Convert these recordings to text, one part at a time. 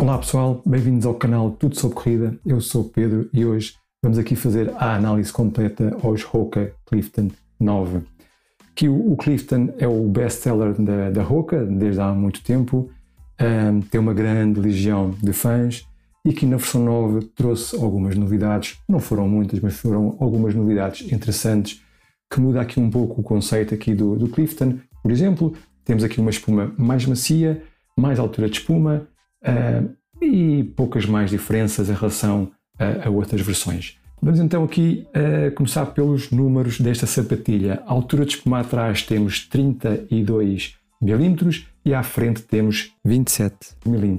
Olá pessoal, bem-vindos ao canal Tudo sobre Corrida. Eu sou Pedro e hoje vamos aqui fazer a análise completa aos Hoka Clifton 9. Que o, o Clifton é o best-seller da, da Hoka desde há muito tempo, um, tem uma grande legião de fãs e que na versão 9 trouxe algumas novidades, não foram muitas, mas foram algumas novidades interessantes que muda aqui um pouco o conceito aqui do, do Clifton. Por exemplo, temos aqui uma espuma mais macia, mais altura de espuma uh, e poucas mais diferenças em relação a, a outras versões. Vamos então aqui uh, começar pelos números desta sapatilha. A altura de espuma atrás temos 32 mm e à frente temos 27 mm.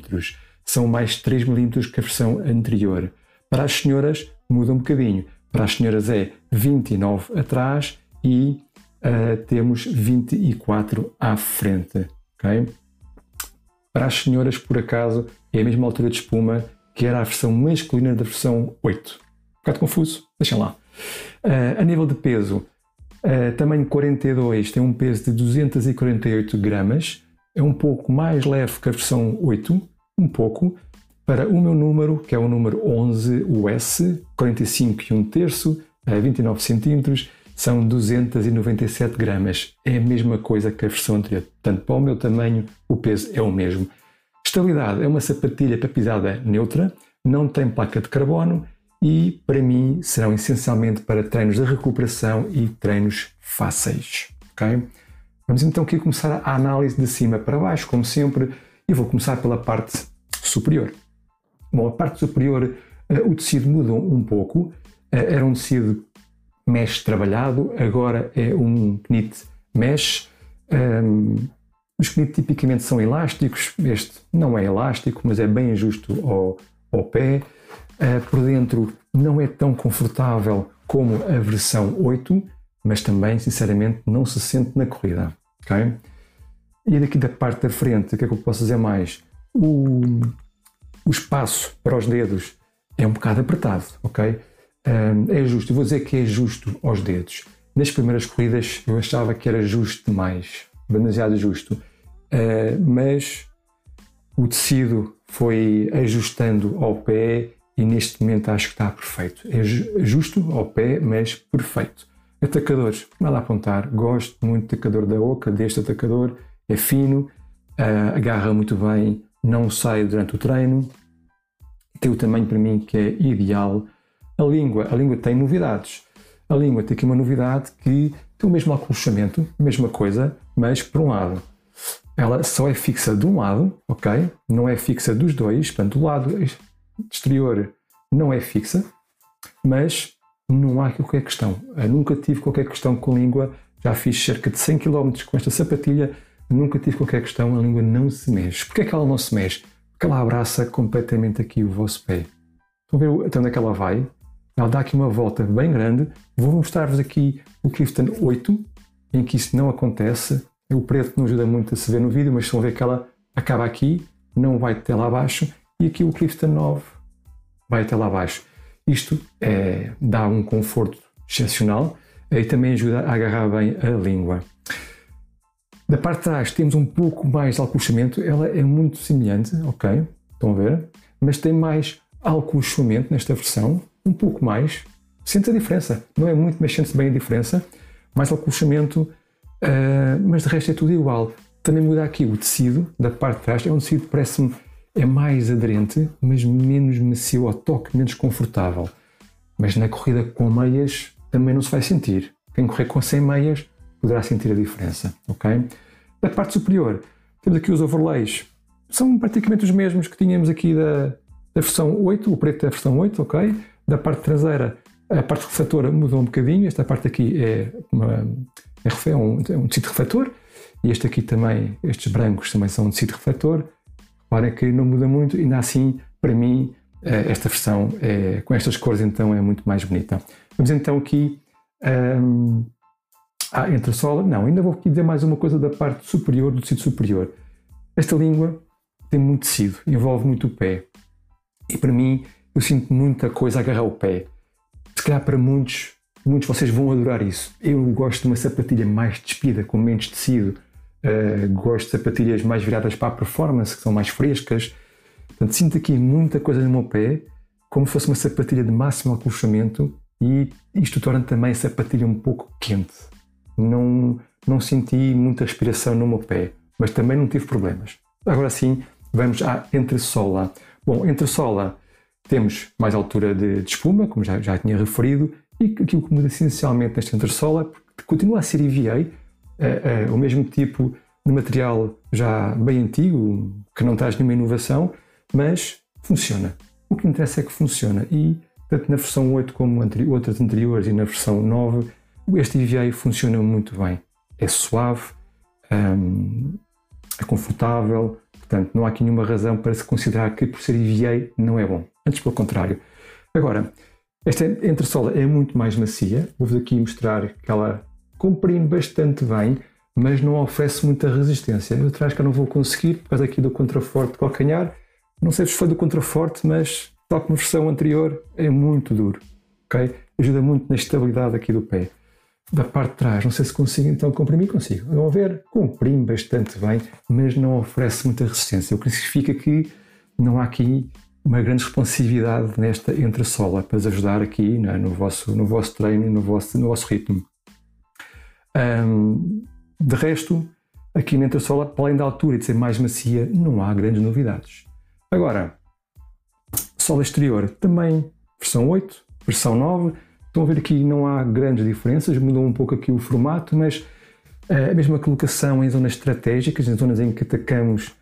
São mais 3 mm que a versão anterior. Para as senhoras muda um bocadinho. Para as senhoras é 29 atrás e uh, temos 24 à frente. Okay? Para as senhoras, por acaso, é a mesma altura de espuma que era a versão masculina da versão 8. Um bocado confuso, deixem lá. Uh, a nível de peso, uh, tamanho 42 tem um peso de 248 gramas, é um pouco mais leve que a versão 8, um pouco. Para o meu número, que é o número 11 US, 45 e 1 terço, uh, 29 centímetros, são 297 gramas. É a mesma coisa que a versão anterior. Portanto, para o meu tamanho, o peso é o mesmo. Estabilidade é uma sapatilha para pisada neutra, não tem placa de carbono e, para mim, serão essencialmente para treinos de recuperação e treinos fáceis. Okay? Vamos então aqui começar a análise de cima para baixo, como sempre, e vou começar pela parte superior. Bom, a parte superior, eh, o tecido mudou um pouco. Eh, era um tecido mesh trabalhado, agora é um knit mesh. Um, os knit tipicamente são elásticos, este não é elástico, mas é bem justo ao, ao pé. Uh, por dentro não é tão confortável como a versão 8, mas também, sinceramente, não se sente na corrida. Okay? E daqui da parte da frente, o que é que eu posso dizer mais? O, o espaço para os dedos é um bocado apertado, ok? É justo, vou dizer que é justo aos dedos. Nas primeiras corridas eu achava que era justo demais, demasiado justo, mas o tecido foi ajustando ao pé e neste momento acho que está perfeito. É justo ao pé, mas perfeito. Atacadores, nada a apontar, gosto muito do atacador da Oca, deste atacador, é fino, uh, agarra muito bem, não sai durante o treino, tem o tamanho para mim que é ideal a língua, a língua tem novidades. A língua tem aqui uma novidade que tem o mesmo acolchamento, mesma coisa, mas por um lado. Ela só é fixa de um lado, ok? Não é fixa dos dois, portanto, o lado exterior não é fixa, mas não há qualquer questão. Eu nunca tive qualquer questão com a língua, já fiz cerca de 100 km com esta sapatilha, nunca tive qualquer questão, a língua não se mexe. Porquê é que ela não se mexe? Porque ela abraça completamente aqui o vosso pé. Estão a ver até onde é que ela vai? Ela dá aqui uma volta bem grande. Vou mostrar-vos aqui o Clifton 8, em que isso não acontece. O preto não ajuda muito a se ver no vídeo, mas vão ver que ela acaba aqui, não vai até lá abaixo, e aqui o Clifton 9 vai até lá abaixo. Isto é, dá um conforto excepcional e também ajuda a agarrar bem a língua. Da parte de trás temos um pouco mais de alcochamento, ela é muito semelhante, ok? Estão a ver? Mas tem mais alcochamento nesta versão, um pouco mais, sente a diferença. Não é muito, mas sente-se bem a diferença. Mais acolchamento, uh, mas de resto é tudo igual. Também muda aqui o tecido da parte de trás. É um tecido que parece-me é mais aderente, mas menos macio ao toque, menos confortável. Mas na corrida com meias também não se vai sentir. Quem correr com 100 meias poderá sentir a diferença, ok? Da parte superior, temos aqui os overlays. São praticamente os mesmos que tínhamos aqui da, da versão 8, o preto da versão 8, ok? Da parte traseira, a parte refletora mudou um bocadinho. Esta parte aqui é, uma, é um, é um tecido refletor. E este aqui também, estes brancos também são um tecido refletor. Reparem que não muda muito, ainda assim, para mim, eh, esta versão é, com estas cores então é muito mais bonita. Vamos então aqui um, ah, entre a sola. Não, ainda vou aqui dizer mais uma coisa da parte superior, do tecido superior. Esta língua tem muito tecido, envolve muito o pé. E para mim, eu sinto muita coisa a agarrar o pé. Se calhar para muitos, muitos vocês vão adorar isso. Eu gosto de uma sapatilha mais despida, com menos tecido. Uh, gosto de sapatilhas mais viradas para a performance, que são mais frescas. Portanto, sinto aqui muita coisa no meu pé, como se fosse uma sapatilha de máximo acolchamento e isto torna também a sapatilha um pouco quente. Não, não senti muita respiração no meu pé, mas também não tive problemas. Agora sim, vamos à entressola. Bom, entressola temos mais altura de, de espuma, como já, já tinha referido, e aquilo que muda essencialmente nesta entressola continua a ser EVA, é, é, o mesmo tipo de material já bem antigo, que não traz nenhuma inovação, mas funciona. O que interessa é que funciona e tanto na versão 8 como outras anteriores e na versão 9, este EVA funciona muito bem. É suave, hum, é confortável, portanto não há aqui nenhuma razão para se considerar que por ser EVA não é bom. Antes pelo contrário. Agora, esta entressola é muito mais macia. Vou-vos aqui mostrar que ela comprime bastante bem, mas não oferece muita resistência. Eu atrás que eu não vou conseguir, por causa aqui do contraforte calcanhar. Não sei se foi do contraforte, mas tal como a versão anterior, é muito duro. Okay? Ajuda muito na estabilidade aqui do pé. Da parte de trás, não sei se consigo então comprimir, consigo. Vão ver, comprime bastante bem, mas não oferece muita resistência. O que significa que não há aqui uma grande responsividade nesta entressola para ajudar aqui né, no, vosso, no vosso treino, no vosso, no vosso ritmo. Um, de resto, aqui na entressola, para além da altura e de ser mais macia, não há grandes novidades. Agora, sola exterior, também versão 8, versão 9. Estão a ver aqui não há grandes diferenças, mudou um pouco aqui o formato, mas eh, a mesma colocação em zonas estratégicas, em zonas em que atacamos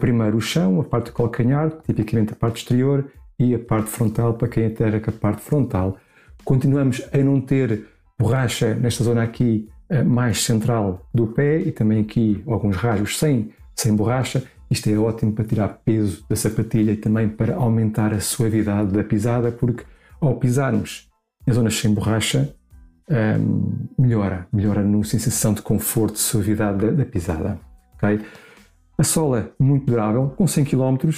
primeiro o chão, a parte do calcanhar, tipicamente a parte exterior, e a parte frontal, para quem ataca a parte frontal. Continuamos a não ter borracha nesta zona aqui uh, mais central do pé e também aqui alguns rasgos sem, sem borracha isto é ótimo para tirar peso da sapatilha e também para aumentar a suavidade da pisada, porque ao pisarmos em zonas sem borracha, um, melhora, melhora na sensação de conforto, de suavidade da, da pisada. Okay? A sola muito durável, com 100 km,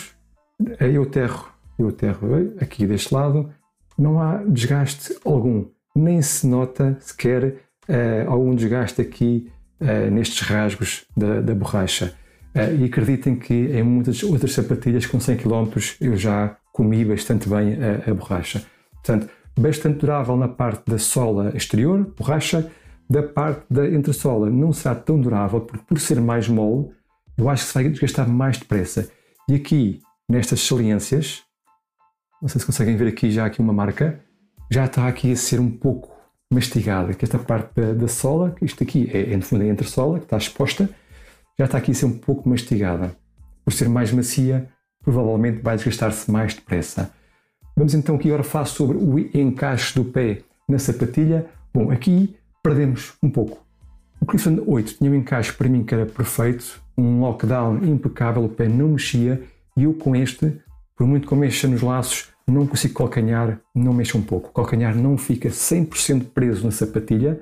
eu aterro, eu aterro aqui deste lado, não há desgaste algum, nem se nota sequer uh, algum desgaste aqui uh, nestes rasgos da, da borracha. Uh, e acreditem que em muitas outras sapatilhas com 100 km eu já comi bastante bem a, a borracha. Portanto, bastante durável na parte da sola exterior, borracha, da parte da entressola não será tão durável, porque por ser mais mole, eu acho que se vai desgastar mais depressa. E aqui, nestas saliências, não sei se conseguem ver aqui já aqui uma marca, já está aqui a ser um pouco mastigada, que esta parte da, sola, isto aqui é, é no fundo a entressola, que está exposta, já está aqui a ser um pouco mastigada. Por ser mais macia, provavelmente vai desgastar-se mais depressa. Vamos então aqui agora falar sobre o encaixe do pé na sapatilha. Bom, aqui perdemos um pouco. O Clifton 8 tinha um encaixe para mim que era perfeito, um lockdown impecável, o pé não mexia e eu com este, por muito que eu mexa nos laços, não consigo calcanhar, não mexa um pouco. O calcanhar não fica 100% preso na sapatilha,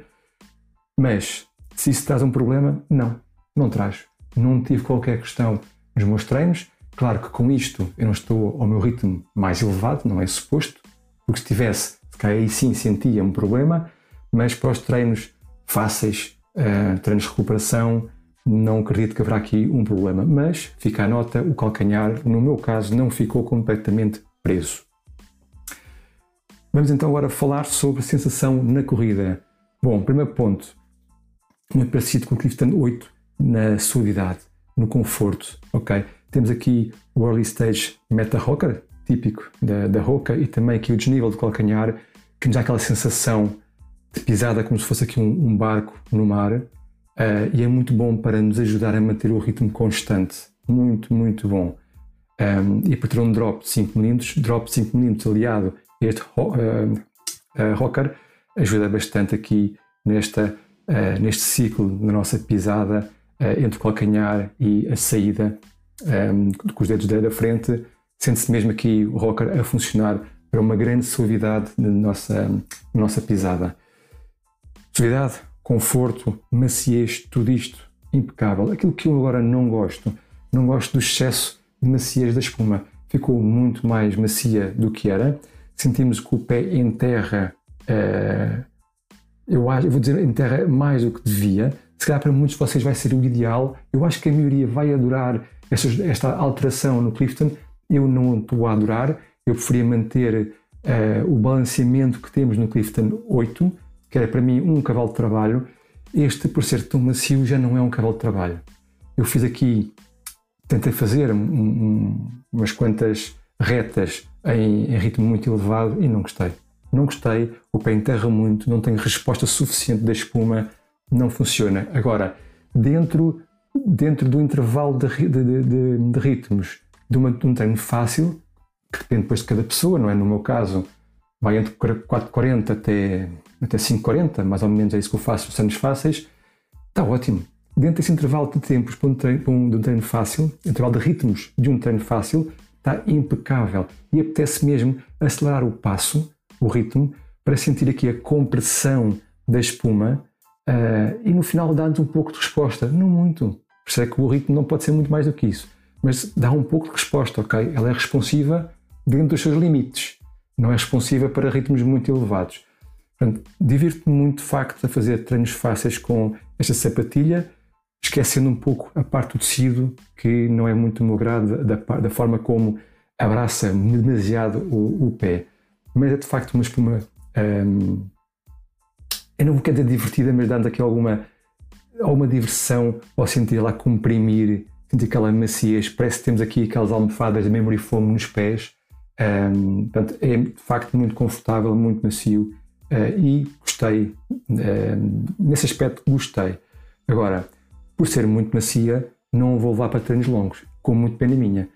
mas se isso traz um problema, não não traz. Não tive qualquer questão nos meus treinos. Claro que com isto eu não estou ao meu ritmo mais elevado, não é suposto, porque se tivesse, se aí sim sentia um problema, mas para os treinos fáceis, uh, treinos de recuperação, não acredito que haverá aqui um problema. Mas fica a nota, o calcanhar, no meu caso, não ficou completamente preso. Vamos então agora falar sobre sensação na corrida. Bom, primeiro ponto, muito parecido com o Clifton 8, na suavidade, no conforto, ok? Temos aqui o early stage meta rocker, típico da, da roca, e também aqui o desnível de calcanhar, que nos dá aquela sensação pisada como se fosse aqui um, um barco no mar, uh, e é muito bom para nos ajudar a manter o ritmo constante, muito, muito bom. Um, e por ter um drop de 5 mm, drop de 5 mm aliado a este uh, uh, rocker, ajuda bastante aqui nesta, neste ciclo da nossa pisada entre o calcanhar e a saída um, ehm, com os dedos da frente, sente-se mesmo aqui o rocker a funcionar para uma grande suavidade na nossa, nossa pisada. Suavidade, conforto, maciez, tudo isto impecável. Aquilo que eu agora não gosto, não gosto do excesso de maciez da espuma. Ficou muito mais macia do que era. Sentimos que o pé enterra, uh, eu, acho, eu vou dizer, enterra mais do que devia se calhar para muitos de vocês vai ser o ideal. Eu acho que a maioria vai adorar esta, esta alteração no Clifton, eu não estou a adorar, eu preferia manter uh, o balanceamento que temos no Clifton 8, que era para mim um cavalo de trabalho. Este, por ser tão macio, já não é um cavalo de trabalho. Eu fiz aqui, tentei fazer um, um, umas quantas retas em, em ritmo muito elevado e não gostei. Não gostei, o pé enterra muito, não tem resposta suficiente da espuma, não funciona. Agora, dentro, dentro do intervalo de, de, de, de ritmos de, uma, de um treino fácil, que depende depois de cada pessoa, não é? No meu caso, vai entre 4,40 até, até 5,40, mais ou menos é isso que eu faço nos treinos fáceis, está ótimo. Dentro desse intervalo de tempos para um treino, para um, de um treino fácil, intervalo de ritmos de um treino fácil, está impecável. E apetece mesmo acelerar o passo, o ritmo, para sentir aqui a compressão da espuma uh, e no final dá-nos um pouco de resposta. Não muito. Percebe que o ritmo não pode ser muito mais do que isso. Mas dá um pouco de resposta, ok? Ela é responsiva dentro dos seus limites. Não é responsiva para ritmos muito elevados. Portanto, divirto-me muito de facto a fazer treinos fáceis com esta sapatilha, esquecendo um pouco a parte do tecido que não é muito do meu grado da, da forma como abraça demasiado o, o, pé. Mas é de facto uma espuma. Hum, eu não vou dizer divertida, mas dando aqui alguma, alguma diversão ao sentir lá comprimir, sentir aquela maciez. Parece que temos aqui aquelas almofadas de memory foam nos pés um, portanto, é de facto muito confortável, muito macio uh, e gostei. Nesse aspecto, gostei. Agora, por ser muito macia, não vou levar para treinos longos, com muito pena minha.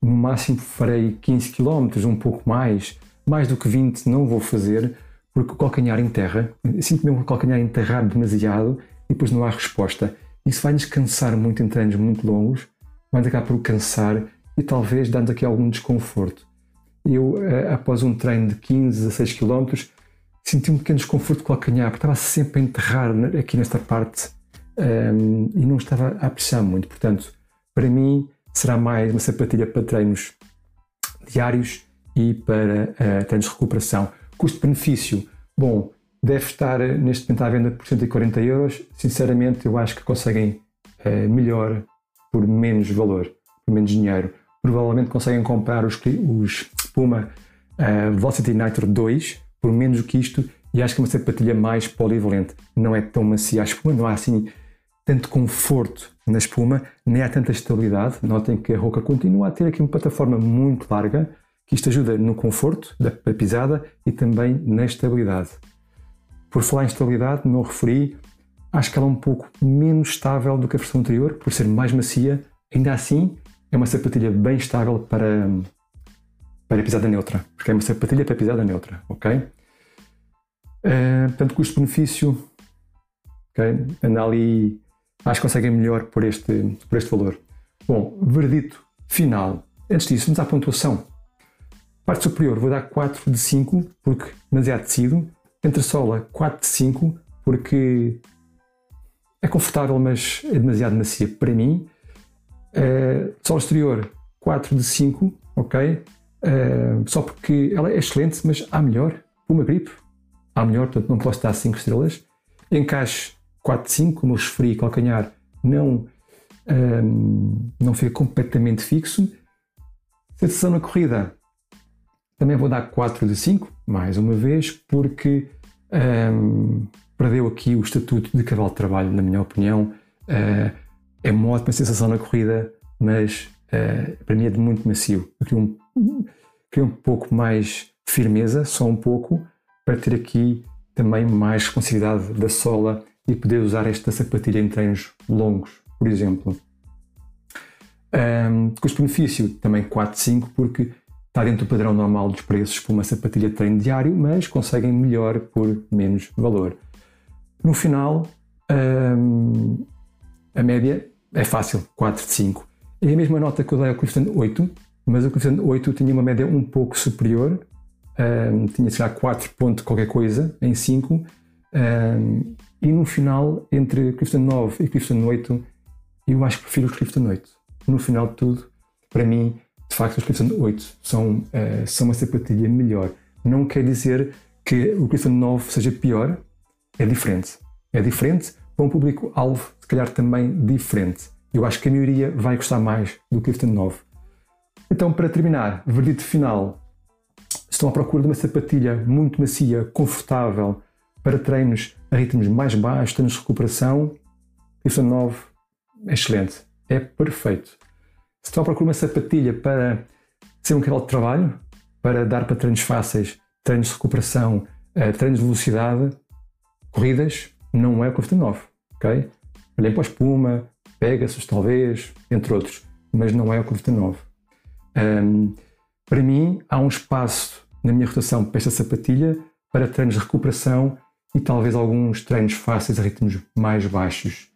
No máximo farei 15 km, um pouco mais, mais do que 20 não vou fazer, porque o calcanhar enterra. Sinto mesmo o calcanhar enterrar demasiado e depois não há resposta. Isso vai-nos cansar muito em treinos muito longos, vai-nos acabar por cansar e talvez dando aqui algum desconforto eu, eh, após um treino de 15 a 6 km, senti um pequeno desconforto com o calcanhar, porque estava sempre a enterrar aqui nesta parte um, ehm, e não estava a apreciar muito. Portanto, para mim, será mais uma sapatilha para treinos diários e para uh, treinos de recuperação. Custo-benefício, bom, deve estar neste momento à venda por 140 euros. Sinceramente, eu acho que conseguem uh, melhor por menos valor, por menos dinheiro. Provavelmente conseguem comprar os, os Puma uh, Velocity Nitro 2 por menos do que isto e acho que é uma sapatilha mais polivalente. Não é tão macia a espuma, não há assim tanto conforto na espuma, nem há tanta estabilidade. Notem que a Roca continua a ter aqui uma plataforma muito larga, que isto ajuda no conforto da pisada e também na estabilidade. Por falar em estabilidade, não referi, acho que ela é um pouco menos estável do que a versão anterior, por ser mais macia. Ainda assim, é uma sapatilha bem estável para, para a pisada neutra, porque é uma sapatilha para pisada neutra, ok? Uh, portanto, custo-benefício, ok? Anda ali, acho que conseguem melhor por este, por este valor. Bom, verdito final. Antes disso, vamos à pontuação. Parte superior, vou dar 4 de 5, porque demasiado tecido. Entre sola, 4 de 5, porque é confortável, mas é demasiado macia para mim. Uh, sola exterior, 4 de 5, ok? Só porque ela é excelente, mas há melhor. Uma gripe, há melhor, portanto não posso dar 5 estrelas. Encaixe 4 de 5, como eu referi, calcanhar não, um, não fica completamente fixo. Sensação na corrida, também vou dar 4 de 5, mais uma vez, porque um, perdeu aqui o estatuto de cavalo de trabalho, na minha opinião. Uh, é uma ótima sensação na corrida, mas uh, para mim é de muito macio. Aqui um queria um pouco mais firmeza, só um pouco, para ter aqui também mais responsabilidade da sola e poder usar esta sapatilha em treinos longos, por exemplo. Um, Custo-benefício também 4, 5, porque está dentro do padrão normal dos preços para uma sapatilha de treino diário, mas conseguem melhor por menos valor. No final, um, a média é fácil, 4 de 5. É a mesma nota que eu dei ao Clifton 8, mas o coeficiente 8 tinha uma média um pouco superior, um, tinha se calhar 4 pontos qualquer coisa em 5, um, e no final, entre Clifton 9 e Clifton 8, eu acho que prefiro os Clifton 8. No final de tudo, para mim, de facto, os Clifton 8 são, uh, são uma sapatilha melhor. Não quer dizer que o Clifton 9 seja pior, é diferente. É diferente para um público-alvo, se calhar também diferente. Eu acho que a maioria vai gostar mais do Clifton 9. Então, para terminar, verdito final. Estão à procura de uma sapatilha muito macia, confortável, para treinos a ritmos mais baixos, treinos de recuperação. Clifton 9 é excelente, é perfeito. Se estão à procura de uma sapatilha para ser um canal de trabalho, para dar para treinos fáceis, treinos de recuperação, eh, treinos de velocidade, corridas, não é o Clifton 9, ok? Olhem para a espuma, Pegasus talvez, entre outros, mas não é o Clifton 9. Um, para mim, há um espaço na minha rotação para esta sapatilha para treinos de recuperação e talvez alguns treinos fáceis a ritmos mais baixos.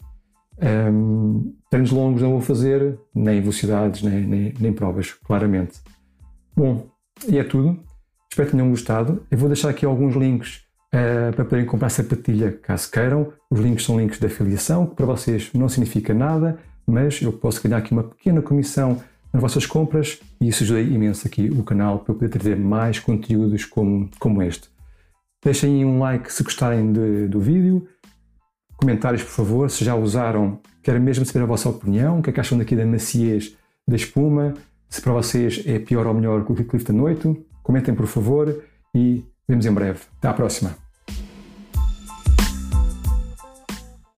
Um, treinos longos não vou fazer, nem velocidades, nem, nem, nem, provas, claramente. Bom, e é tudo. Espero que tenham gostado. Eu vou deixar aqui alguns links uh, para poderem comprar sapatilha caso queiram. Os links são links de afiliação, que para vocês não significa nada, mas eu posso ganhar aqui uma pequena comissão nas vossas compras e isso ajuda imenso aqui o canal para eu poder trazer mais conteúdos como, como este. Deixem um like se gostarem de, do vídeo, comentários por favor, se já usaram, quero mesmo saber a vossa opinião, o que é que acham daqui da maciez da espuma, se para vocês é pior ou melhor que o Clifton 8, comentem por favor e vemos em breve. Até à próxima!